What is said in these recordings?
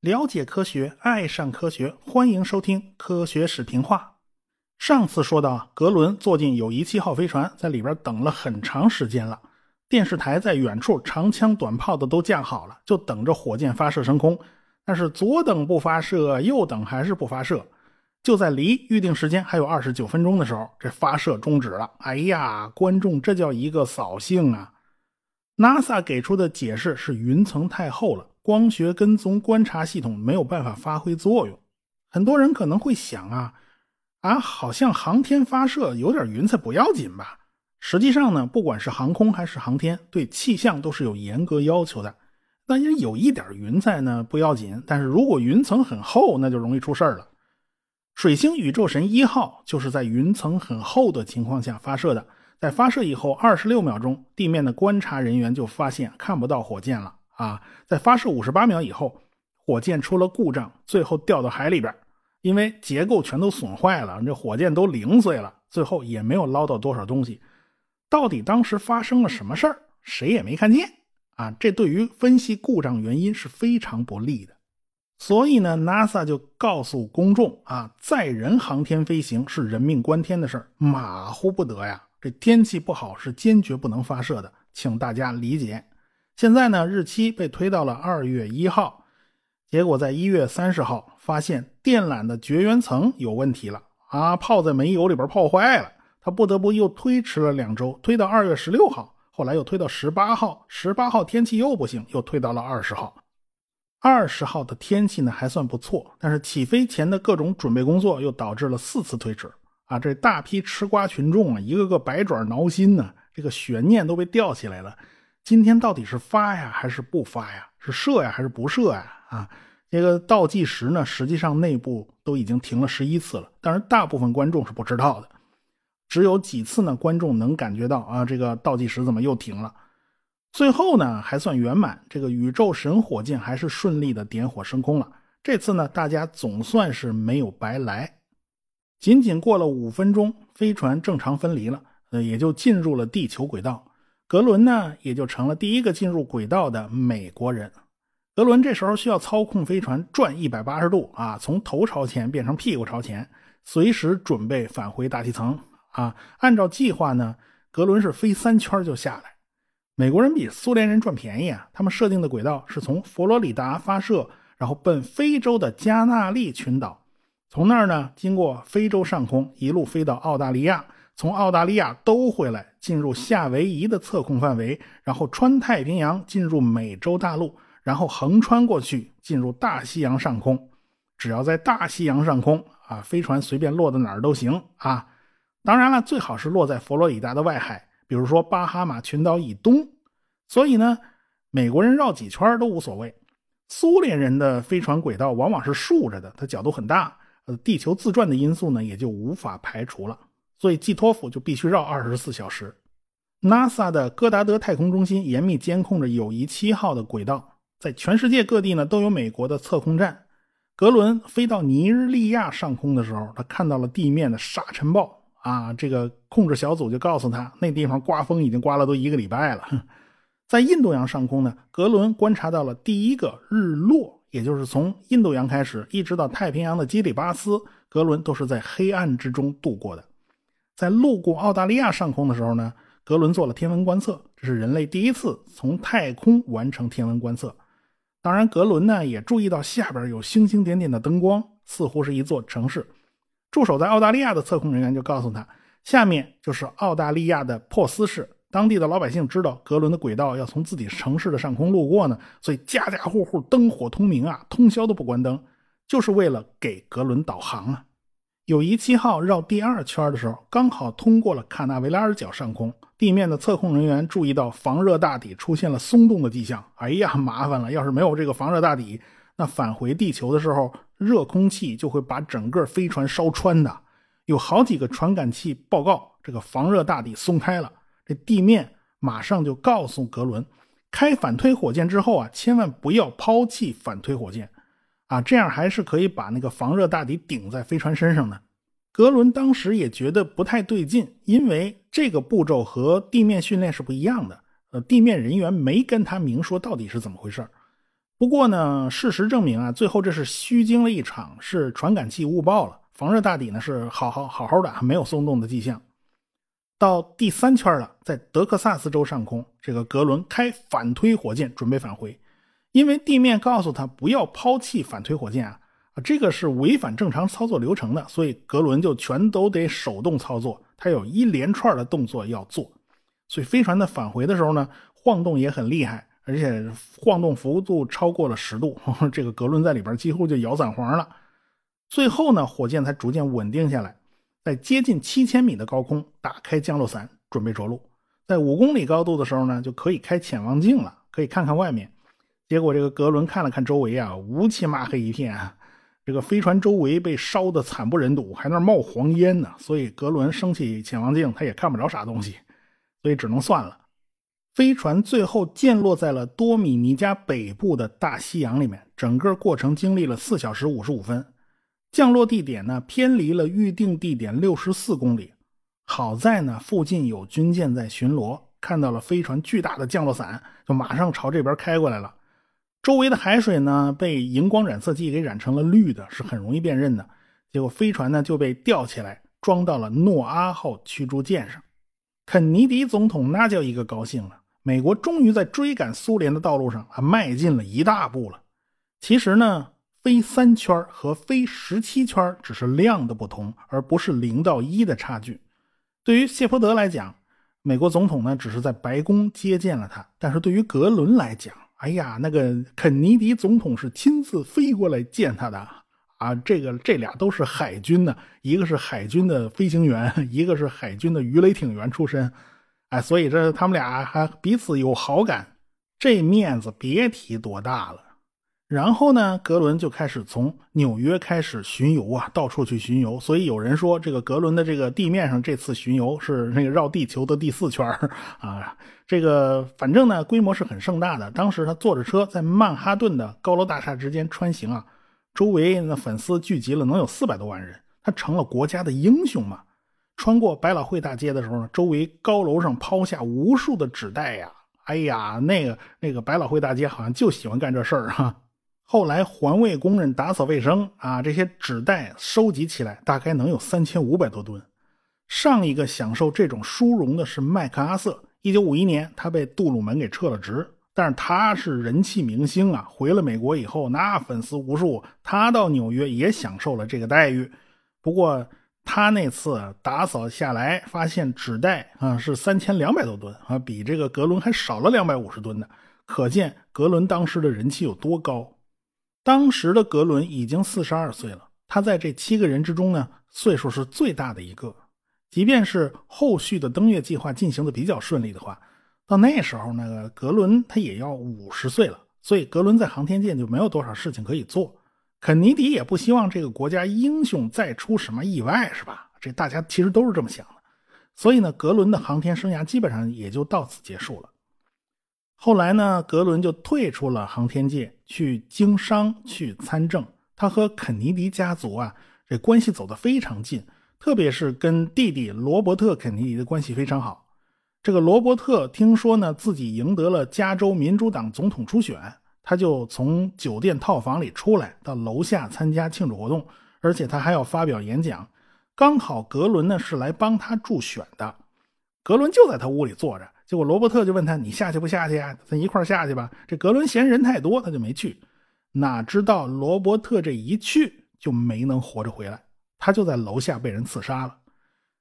了解科学，爱上科学，欢迎收听《科学史评话》。上次说到，格伦坐进友谊七号飞船，在里边等了很长时间了。电视台在远处，长枪短炮的都架好了，就等着火箭发射升空。但是左等不发射，右等还是不发射。就在离预定时间还有二十九分钟的时候，这发射终止了。哎呀，观众，这叫一个扫兴啊！NASA 给出的解释是云层太厚了。光学跟踪观察系统没有办法发挥作用，很多人可能会想啊啊，好像航天发射有点云彩不要紧吧？实际上呢，不管是航空还是航天，对气象都是有严格要求的。那也有一点云彩呢不要紧，但是如果云层很厚，那就容易出事了。水星宇宙神一号就是在云层很厚的情况下发射的，在发射以后二十六秒钟，地面的观察人员就发现看不到火箭了。啊，在发射五十八秒以后，火箭出了故障，最后掉到海里边，因为结构全都损坏了，这火箭都零碎了，最后也没有捞到多少东西。到底当时发生了什么事儿，谁也没看见啊！这对于分析故障原因是非常不利的。所以呢，NASA 就告诉公众啊，载人航天飞行是人命关天的事儿，马虎不得呀。这天气不好是坚决不能发射的，请大家理解。现在呢，日期被推到了二月一号，结果在一月三十号发现电缆的绝缘层有问题了啊，泡在煤油里边泡坏了，他不得不又推迟了两周，推到二月十六号，后来又推到十八号，十八号天气又不行，又推到了二十号。二十号的天气呢还算不错，但是起飞前的各种准备工作又导致了四次推迟啊，这大批吃瓜群众啊，一个个百爪挠心呢，这个悬念都被吊起来了。今天到底是发呀还是不发呀？是射呀还是不射呀？啊，这个倒计时呢，实际上内部都已经停了十一次了，但是大部分观众是不知道的，只有几次呢，观众能感觉到啊，这个倒计时怎么又停了？最后呢，还算圆满，这个宇宙神火箭还是顺利的点火升空了。这次呢，大家总算是没有白来。仅仅过了五分钟，飞船正常分离了，呃，也就进入了地球轨道。格伦呢，也就成了第一个进入轨道的美国人。格伦这时候需要操控飞船转一百八十度啊，从头朝前变成屁股朝前，随时准备返回大气层啊。按照计划呢，格伦是飞三圈就下来。美国人比苏联人赚便宜啊，他们设定的轨道是从佛罗里达发射，然后奔非洲的加纳利群岛，从那儿呢经过非洲上空一路飞到澳大利亚。从澳大利亚兜回来，进入夏威夷的测控范围，然后穿太平洋进入美洲大陆，然后横穿过去进入大西洋上空。只要在大西洋上空啊，飞船随便落到哪儿都行啊。当然了，最好是落在佛罗里达的外海，比如说巴哈马群岛以东。所以呢，美国人绕几圈都无所谓。苏联人的飞船轨道往往是竖着的，它角度很大，呃，地球自转的因素呢也就无法排除了。所以季托夫就必须绕二十四小时。NASA 的戈达德太空中心严密监控着友谊七号的轨道，在全世界各地呢都有美国的测控站。格伦飞到尼日利亚上空的时候，他看到了地面的沙尘暴啊！这个控制小组就告诉他，那地方刮风已经刮了都一个礼拜了。在印度洋上空呢，格伦观察到了第一个日落，也就是从印度洋开始一直到太平洋的基里巴斯，格伦都是在黑暗之中度过的。在路过澳大利亚上空的时候呢，格伦做了天文观测，这是人类第一次从太空完成天文观测。当然，格伦呢也注意到下边有星星点点的灯光，似乎是一座城市。驻守在澳大利亚的测控人员就告诉他，下面就是澳大利亚的珀斯市。当地的老百姓知道格伦的轨道要从自己城市的上空路过呢，所以家家户户灯火通明啊，通宵都不关灯，就是为了给格伦导航啊。友谊七号绕第二圈的时候，刚好通过了卡纳维拉尔角上空，地面的测控人员注意到防热大底出现了松动的迹象。哎呀，麻烦了！要是没有这个防热大底，那返回地球的时候，热空气就会把整个飞船烧穿的。有好几个传感器报告，这个防热大底松开了。这地面马上就告诉格伦，开反推火箭之后啊，千万不要抛弃反推火箭。啊，这样还是可以把那个防热大底顶在飞船身上的。格伦当时也觉得不太对劲，因为这个步骤和地面训练是不一样的。呃，地面人员没跟他明说到底是怎么回事不过呢，事实证明啊，最后这是虚惊了一场，是传感器误报了。防热大底呢是好好好好的，没有松动的迹象。到第三圈了，在德克萨斯州上空，这个格伦开反推火箭准备返回，因为地面告诉他不要抛弃反推火箭啊。这个是违反正常操作流程的，所以格伦就全都得手动操作，他有一连串的动作要做。所以飞船的返回的时候呢，晃动也很厉害，而且晃动幅度超过了十度，这个格伦在里边几乎就摇散黄了。最后呢，火箭才逐渐稳定下来，在接近七千米的高空打开降落伞，准备着陆。在五公里高度的时候呢，就可以开潜望镜了，可以看看外面。结果这个格伦看了看周围啊，乌漆嘛黑一片。这个飞船周围被烧得惨不忍睹，还那冒黄烟呢，所以格伦升起潜望镜，他也看不着啥东西，所以只能算了。飞船最后降落在了多米尼加北部的大西洋里面，整个过程经历了四小时五十五分。降落地点呢偏离了预定地点六十四公里，好在呢附近有军舰在巡逻，看到了飞船巨大的降落伞，就马上朝这边开过来了。周围的海水呢，被荧光染色剂给染成了绿的，是很容易辨认的。结果飞船呢就被吊起来，装到了诺阿号驱逐舰上。肯尼迪总统那叫一个高兴了，美国终于在追赶苏联的道路上啊迈进了一大步了。其实呢，飞三圈和飞十七圈只是量的不同，而不是零到一的差距。对于谢泼德来讲，美国总统呢只是在白宫接见了他，但是对于格伦来讲，哎呀，那个肯尼迪总统是亲自飞过来见他的啊！这个这俩都是海军的，一个是海军的飞行员，一个是海军的鱼雷艇员出身，哎，所以这他们俩还彼此有好感，这面子别提多大了。然后呢，格伦就开始从纽约开始巡游啊，到处去巡游。所以有人说，这个格伦的这个地面上这次巡游是那个绕地球的第四圈啊。这个反正呢，规模是很盛大的。当时他坐着车在曼哈顿的高楼大厦之间穿行啊，周围那粉丝聚集了能有四百多万人，他成了国家的英雄嘛。穿过百老汇大街的时候呢，周围高楼上抛下无数的纸袋呀，哎呀，那个那个百老汇大街好像就喜欢干这事儿哈。后来环卫工人打扫卫生啊，这些纸袋收集起来大概能有三千五百多吨。上一个享受这种殊荣的是麦克阿瑟，一九五一年他被杜鲁门给撤了职，但是他是人气明星啊，回了美国以后那粉丝无数，他到纽约也享受了这个待遇。不过他那次打扫下来发现纸袋啊是三千两百多吨啊，比这个格伦还少了两百五十吨呢，可见格伦当时的人气有多高。当时的格伦已经四十二岁了，他在这七个人之中呢，岁数是最大的一个。即便是后续的登月计划进行的比较顺利的话，到那时候那个格伦他也要五十岁了，所以格伦在航天界就没有多少事情可以做。肯尼迪也不希望这个国家英雄再出什么意外，是吧？这大家其实都是这么想的。所以呢，格伦的航天生涯基本上也就到此结束了。后来呢，格伦就退出了航天界，去经商，去参政。他和肯尼迪家族啊，这关系走得非常近，特别是跟弟弟罗伯特·肯尼迪的关系非常好。这个罗伯特听说呢，自己赢得了加州民主党总统初选，他就从酒店套房里出来，到楼下参加庆祝活动，而且他还要发表演讲。刚好格伦呢是来帮他助选的，格伦就在他屋里坐着。结果罗伯特就问他：“你下去不下去呀？咱一块下去吧。”这格伦嫌人太多，他就没去。哪知道罗伯特这一去就没能活着回来，他就在楼下被人刺杀了。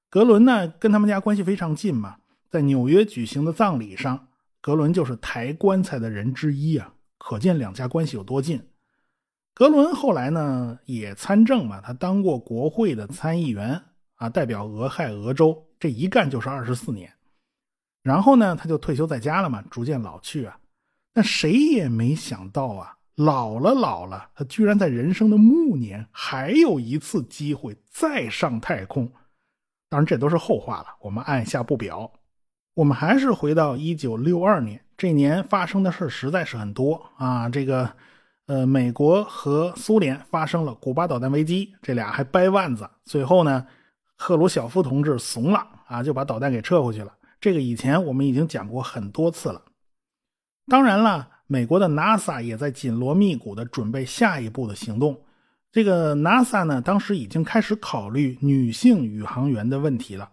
格伦呢，跟他们家关系非常近嘛，在纽约举行的葬礼上，格伦就是抬棺材的人之一啊，可见两家关系有多近。格伦后来呢也参政嘛，他当过国会的参议员啊，代表俄亥俄州，这一干就是二十四年。然后呢，他就退休在家了嘛，逐渐老去啊。但谁也没想到啊，老了老了，他居然在人生的暮年还有一次机会再上太空。当然，这都是后话了，我们按下不表。我们还是回到一九六二年，这年发生的事实在是很多啊。这个，呃，美国和苏联发生了古巴导弹危机，这俩还掰腕子。最后呢，赫鲁晓夫同志怂了啊，就把导弹给撤回去了。这个以前我们已经讲过很多次了。当然了，美国的 NASA 也在紧锣密鼓的准备下一步的行动。这个 NASA 呢，当时已经开始考虑女性宇航员的问题了。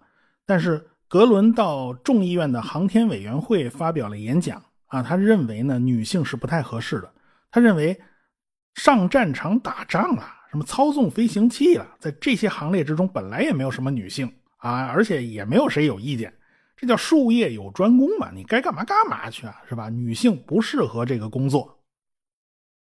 但是格伦到众议院的航天委员会发表了演讲啊，他认为呢，女性是不太合适的。他认为上战场打仗了。什么操纵飞行器了？在这些行列之中，本来也没有什么女性啊，而且也没有谁有意见。这叫术业有专攻嘛，你该干嘛干嘛去啊，是吧？女性不适合这个工作。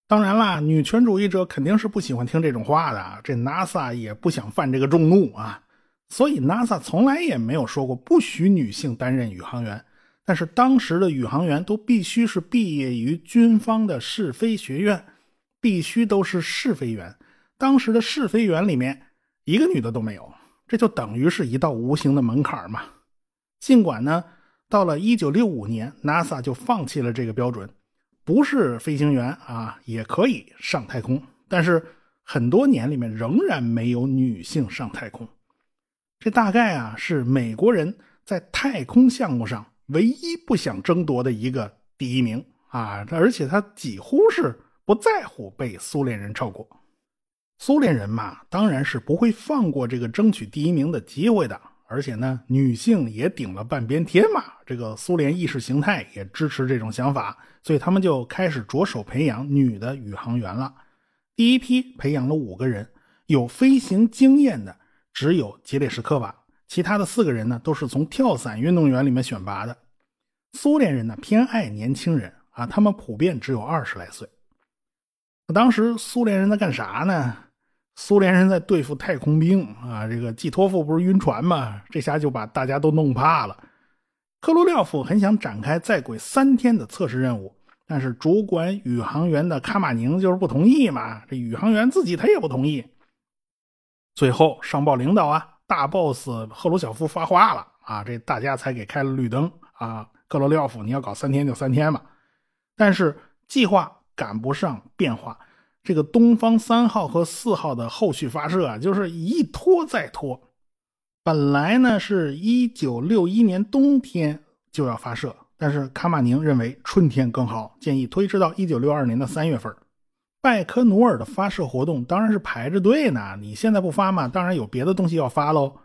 当然啦，女权主义者肯定是不喜欢听这种话的。这 NASA 也不想犯这个众怒啊，所以 NASA 从来也没有说过不许女性担任宇航员。但是当时的宇航员都必须是毕业于军方的试飞学院，必须都是试飞员。当时的试飞员里面一个女的都没有，这就等于是一道无形的门槛嘛。尽管呢，到了1965年，NASA 就放弃了这个标准，不是飞行员啊也可以上太空，但是很多年里面仍然没有女性上太空。这大概啊是美国人在太空项目上唯一不想争夺的一个第一名啊，而且他几乎是不在乎被苏联人超过。苏联人嘛，当然是不会放过这个争取第一名的机会的。而且呢，女性也顶了半边天嘛。这个苏联意识形态也支持这种想法，所以他们就开始着手培养女的宇航员了。第一批培养了五个人，有飞行经验的只有杰列什科娃，其他的四个人呢都是从跳伞运动员里面选拔的。苏联人呢偏爱年轻人啊，他们普遍只有二十来岁。当时苏联人在干啥呢？苏联人在对付太空兵啊，这个季托夫不是晕船吗？这下就把大家都弄怕了。科罗廖夫很想展开在轨三天的测试任务，但是主管宇航员的卡马宁就是不同意嘛。这宇航员自己他也不同意。最后上报领导啊，大 boss 赫鲁晓夫发话了啊，这大家才给开了绿灯啊。科罗廖夫，你要搞三天就三天吧，但是计划赶不上变化。这个东方三号和四号的后续发射啊，就是一拖再拖。本来呢是一九六一年冬天就要发射，但是卡马宁认为春天更好，建议推迟到一九六二年的三月份。拜科努尔的发射活动当然是排着队呢，你现在不发嘛，当然有别的东西要发喽。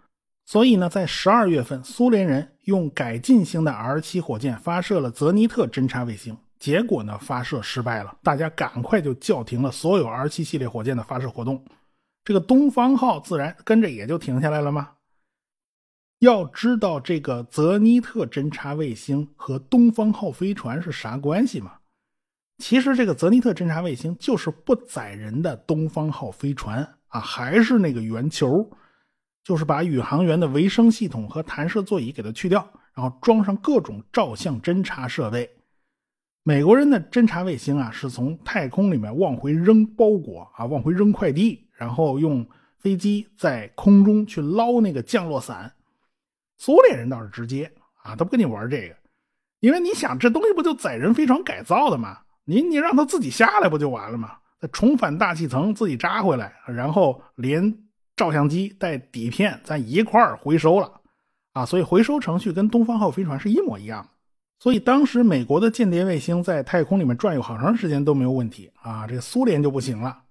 所以呢，在十二月份，苏联人用改进型的 R 七火箭发射了泽尼特侦察卫星。结果呢，发射失败了，大家赶快就叫停了所有 R 七系列火箭的发射活动。这个东方号自然跟着也就停下来了吗？要知道这个泽尼特侦察卫星和东方号飞船是啥关系吗？其实这个泽尼特侦察卫星就是不载人的东方号飞船啊，还是那个圆球，就是把宇航员的维生系统和弹射座椅给它去掉，然后装上各种照相侦察设备。美国人的侦察卫星啊，是从太空里面往回扔包裹啊，往回扔快递，然后用飞机在空中去捞那个降落伞。苏联人倒是直接啊，他不跟你玩这个，因为你想这东西不就载人飞船改造的吗？您，您让他自己下来不就完了吗？再重返大气层，自己扎回来，然后连照相机带底片咱一块儿回收了啊，所以回收程序跟东方号飞船是一模一样的。所以当时美国的间谍卫星在太空里面转悠好长时间都没有问题啊，这个苏联就不行了，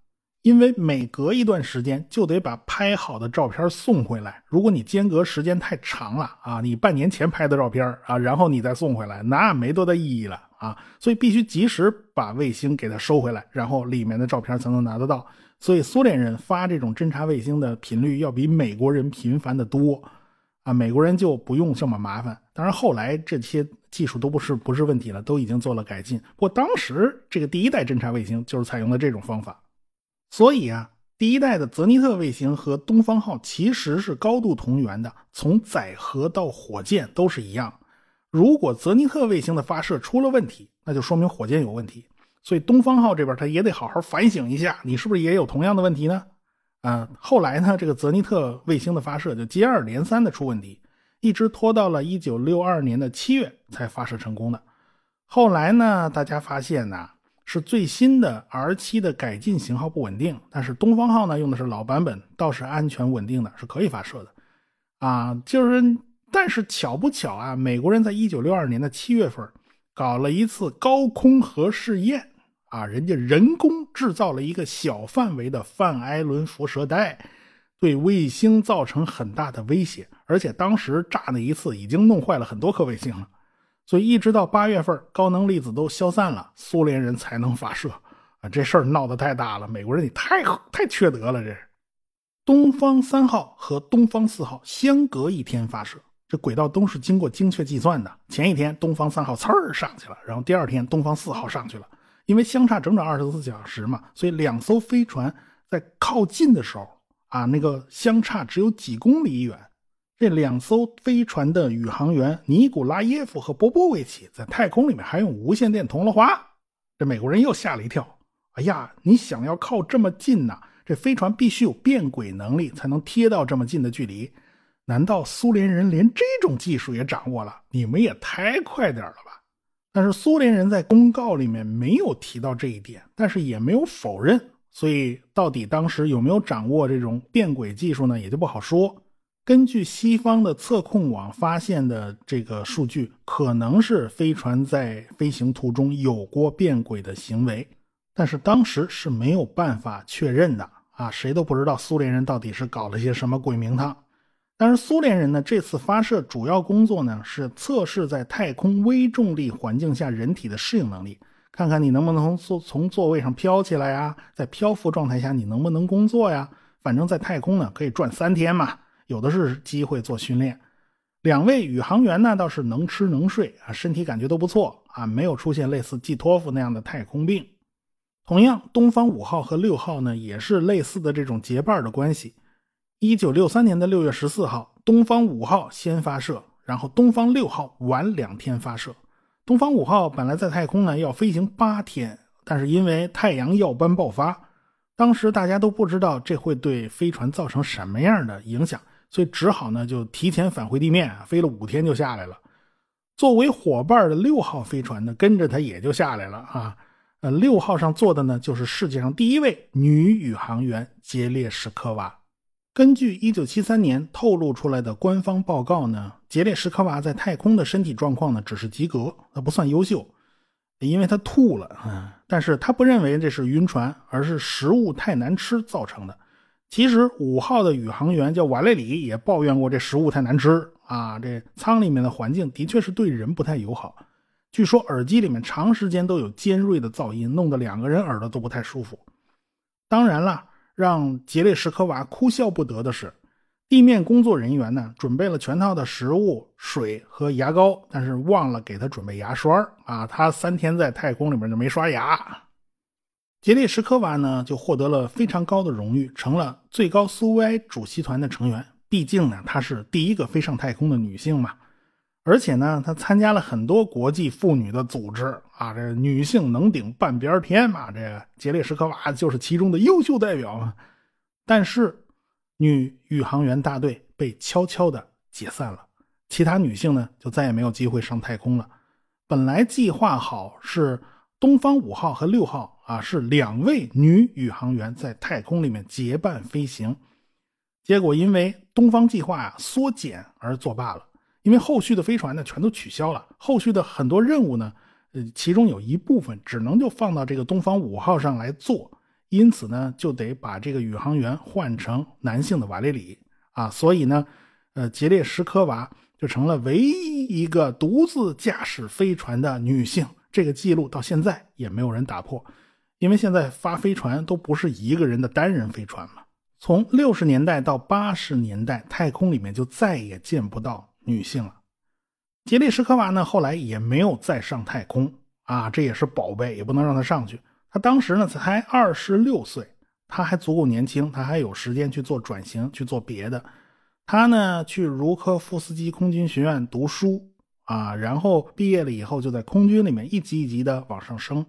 因为每隔一段时间就得把拍好的照片送回来。如果你间隔时间太长了啊，你半年前拍的照片啊，然后你再送回来，那没多大意义了啊。所以必须及时把卫星给它收回来，然后里面的照片才能拿得到。所以苏联人发这种侦察卫星的频率要比美国人频繁的多。啊，美国人就不用这么麻烦。当然，后来这些技术都不是不是问题了，都已经做了改进。不过当时这个第一代侦察卫星就是采用的这种方法。所以啊，第一代的泽尼特卫星和东方号其实是高度同源的，从载荷到火箭都是一样。如果泽尼特卫星的发射出了问题，那就说明火箭有问题。所以东方号这边他也得好好反省一下，你是不是也有同样的问题呢？啊，后来呢，这个泽尼特卫星的发射就接二连三的出问题，一直拖到了一九六二年的七月才发射成功的。后来呢，大家发现呢，是最新的 R 七的改进型号不稳定，但是东方号呢用的是老版本，倒是安全稳定的，是可以发射的。啊，就是但是巧不巧啊，美国人在一九六二年的七月份搞了一次高空核试验啊，人家人工制造了一个小范围的范艾伦辐射带，对卫星造成很大的威胁，而且当时炸那一次已经弄坏了很多颗卫星了。所以一直到八月份，高能粒子都消散了，苏联人才能发射啊！这事儿闹得太大了，美国人你太太缺德了！这东方三号和东方四号相隔一天发射，这轨道都是经过精确计算的。前一天东方三号呲儿上去了，然后第二天东方四号上去了，因为相差整整二十四小时嘛，所以两艘飞船在靠近的时候啊，那个相差只有几公里远。这两艘飞船的宇航员尼古拉耶夫和波波维奇在太空里面还用无线电通了话，这美国人又吓了一跳。哎呀，你想要靠这么近呐？这飞船必须有变轨能力才能贴到这么近的距离。难道苏联人连这种技术也掌握了？你们也太快点了吧！但是苏联人在公告里面没有提到这一点，但是也没有否认。所以到底当时有没有掌握这种变轨技术呢？也就不好说。根据西方的测控网发现的这个数据，可能是飞船在飞行途中有过变轨的行为，但是当时是没有办法确认的啊，谁都不知道苏联人到底是搞了些什么鬼名堂。但是苏联人呢，这次发射主要工作呢是测试在太空微重力环境下人体的适应能力，看看你能不能从从座位上飘起来呀，在漂浮状态下你能不能工作呀？反正在太空呢可以转三天嘛。有的是机会做训练，两位宇航员呢倒是能吃能睡啊，身体感觉都不错啊，没有出现类似季托夫那样的太空病。同样，东方五号和六号呢也是类似的这种结伴的关系。一九六三年的六月十四号，东方五号先发射，然后东方六号晚两天发射。东方五号本来在太空呢要飞行八天，但是因为太阳耀斑爆发，当时大家都不知道这会对飞船造成什么样的影响。所以只好呢，就提前返回地面，飞了五天就下来了。作为伙伴的六号飞船呢，跟着他也就下来了啊。呃，六号上坐的呢，就是世界上第一位女宇航员杰列什科娃。根据1973年透露出来的官方报告呢，杰列什科娃在太空的身体状况呢，只是及格，那不算优秀，因为他吐了啊。但是他不认为这是晕船，而是食物太难吃造成的。其实五号的宇航员叫瓦雷里也抱怨过这食物太难吃啊，这舱里面的环境的确是对人不太友好。据说耳机里面长时间都有尖锐的噪音，弄得两个人耳朵都不太舒服。当然了，让杰列什科娃哭笑不得的是，地面工作人员呢准备了全套的食物、水和牙膏，但是忘了给他准备牙刷啊，他三天在太空里面就没刷牙。杰列什科娃呢，就获得了非常高的荣誉，成了最高苏维埃主席团的成员。毕竟呢，她是第一个飞上太空的女性嘛。而且呢，她参加了很多国际妇女的组织啊，这女性能顶半边天嘛。这杰列什科娃就是其中的优秀代表嘛。但是，女宇航员大队被悄悄的解散了，其他女性呢，就再也没有机会上太空了。本来计划好是东方五号和六号。啊，是两位女宇航员在太空里面结伴飞行，结果因为东方计划啊缩减而作罢了。因为后续的飞船呢全都取消了，后续的很多任务呢，呃，其中有一部分只能就放到这个东方五号上来做，因此呢就得把这个宇航员换成男性的瓦雷里啊，所以呢，呃，杰列什科娃就成了唯一一个独自驾驶飞船的女性，这个记录到现在也没有人打破。因为现在发飞船都不是一个人的单人飞船嘛。从六十年代到八十年代，太空里面就再也见不到女性了。杰列什科娃呢，后来也没有再上太空啊，这也是宝贝，也不能让她上去。她当时呢才二十六岁，她还足够年轻，她还有时间去做转型，去做别的。她呢去茹科夫斯基空军学院读书啊，然后毕业了以后就在空军里面一级一级的往上升。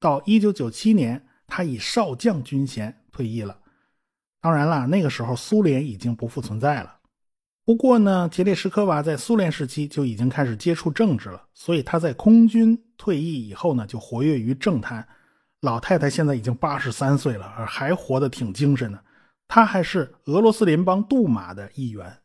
到一九九七年，他以少将军衔退役了。当然了，那个时候苏联已经不复存在了。不过呢，杰列什科娃在苏联时期就已经开始接触政治了，所以他在空军退役以后呢，就活跃于政坛。老太太现在已经八十三岁了，而还活得挺精神的。她还是俄罗斯联邦杜马的议员。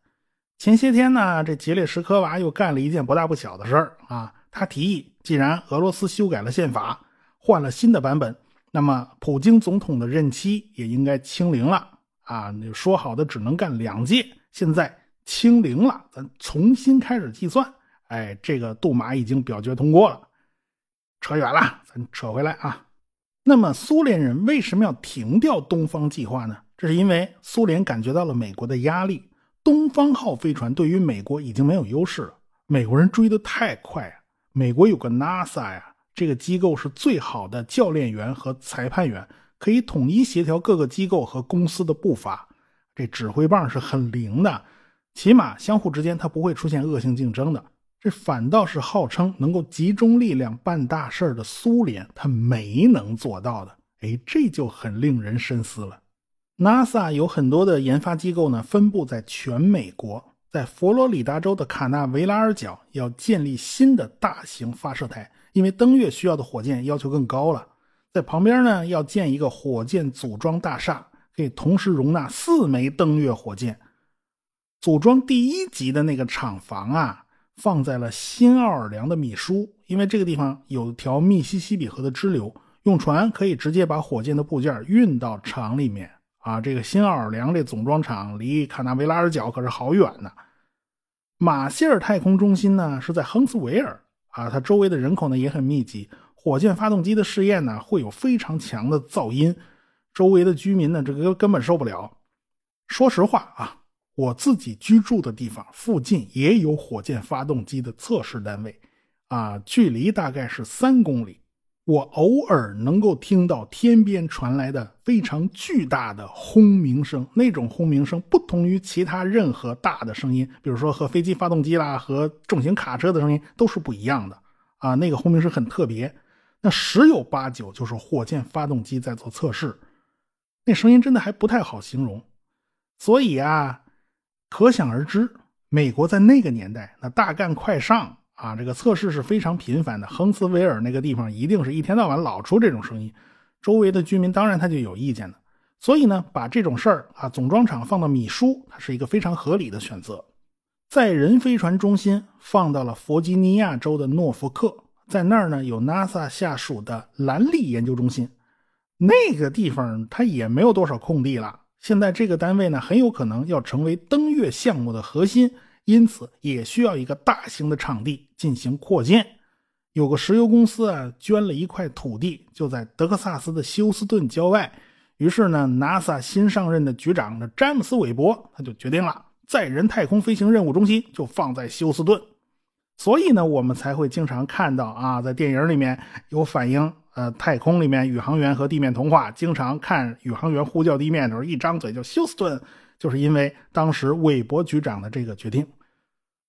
前些天呢，这杰列什科娃又干了一件不大不小的事儿啊。他提议，既然俄罗斯修改了宪法，换了新的版本，那么普京总统的任期也应该清零了啊。说好的只能干两届，现在清零了，咱重新开始计算。哎，这个杜马已经表决通过了。扯远了，咱扯回来啊。那么苏联人为什么要停掉东方计划呢？这是因为苏联感觉到了美国的压力。东方号飞船对于美国已经没有优势了，美国人追得太快啊。美国有个 NASA 呀，这个机构是最好的教练员和裁判员，可以统一协调各个机构和公司的步伐。这指挥棒是很灵的，起码相互之间它不会出现恶性竞争的。这反倒是号称能够集中力量办大事的苏联，他没能做到的。哎，这就很令人深思了。NASA 有很多的研发机构呢，分布在全美国。在佛罗里达州的卡纳维拉尔角要建立新的大型发射台，因为登月需要的火箭要求更高了。在旁边呢，要建一个火箭组装大厦，可以同时容纳四枚登月火箭。组装第一级的那个厂房啊，放在了新奥尔良的米舒，因为这个地方有条密西西比河的支流，用船可以直接把火箭的部件运到厂里面。啊，这个新奥尔良这总装厂离卡纳维拉尔角可是好远呢。马歇尔太空中心呢是在亨斯维尔啊，它周围的人口呢也很密集。火箭发动机的试验呢会有非常强的噪音，周围的居民呢这个根本受不了。说实话啊，我自己居住的地方附近也有火箭发动机的测试单位，啊，距离大概是三公里。我偶尔能够听到天边传来的非常巨大的轰鸣声，那种轰鸣声不同于其他任何大的声音，比如说和飞机发动机啦、和重型卡车的声音都是不一样的啊。那个轰鸣声很特别，那十有八九就是火箭发动机在做测试，那声音真的还不太好形容。所以啊，可想而知，美国在那个年代那大干快上。啊，这个测试是非常频繁的。亨斯维尔那个地方一定是一天到晚老出这种声音，周围的居民当然他就有意见了。所以呢，把这种事儿啊，总装厂放到米舒，它是一个非常合理的选择。载人飞船中心放到了弗吉尼亚州的诺福克，在那儿呢有 NASA 下属的兰利研究中心，那个地方它也没有多少空地了。现在这个单位呢，很有可能要成为登月项目的核心。因此，也需要一个大型的场地进行扩建。有个石油公司啊，捐了一块土地，就在德克萨斯的休斯顿郊外。于是呢，NASA 新上任的局长的詹姆斯·韦伯他就决定了，载人太空飞行任务中心就放在休斯顿。所以呢，我们才会经常看到啊，在电影里面有反映，呃，太空里面宇航员和地面通话，经常看宇航员呼叫地面的时候，一张嘴就休斯顿。就是因为当时韦伯局长的这个决定。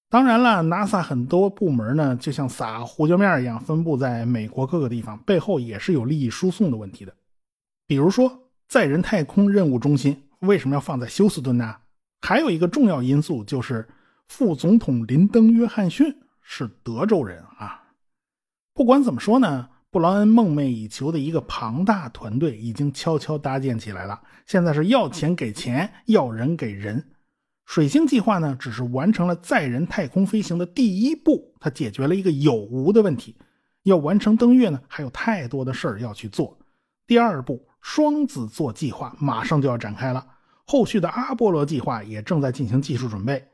当然了，NASA 很多部门呢，就像撒胡椒面一样，分布在美国各个地方，背后也是有利益输送的问题的。比如说，载人太空任务中心为什么要放在休斯顿呢？还有一个重要因素就是，副总统林登·约翰逊是德州人啊。不管怎么说呢。布劳恩梦寐以求的一个庞大团队已经悄悄搭建起来了。现在是要钱给钱，要人给人。水星计划呢，只是完成了载人太空飞行的第一步，它解决了一个有无的问题。要完成登月呢，还有太多的事儿要去做。第二步，双子座计划马上就要展开了，后续的阿波罗计划也正在进行技术准备。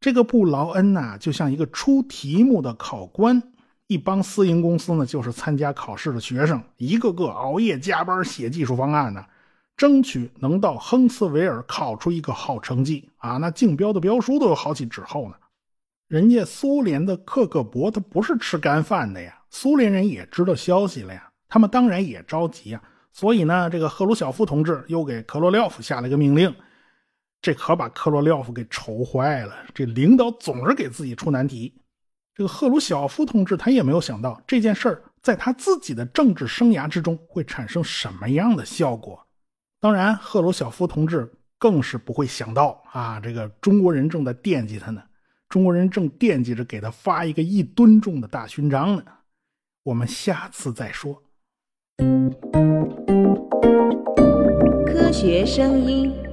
这个布劳恩呐，就像一个出题目的考官。一帮私营公司呢，就是参加考试的学生，一个个熬夜加班写技术方案呢，争取能到亨茨维尔考出一个好成绩啊！那竞标的标书都有好几纸厚呢。人家苏联的克格勃他不是吃干饭的呀，苏联人也知道消息了呀，他们当然也着急啊。所以呢，这个赫鲁晓夫同志又给科罗廖夫下了一个命令，这可把科罗廖夫给愁坏了。这领导总是给自己出难题。这个赫鲁晓夫同志，他也没有想到这件事儿在他自己的政治生涯之中会产生什么样的效果。当然，赫鲁晓夫同志更是不会想到啊，这个中国人正在惦记他呢，中国人正惦记着给他发一个一吨重的大勋章呢。我们下次再说。科学声音。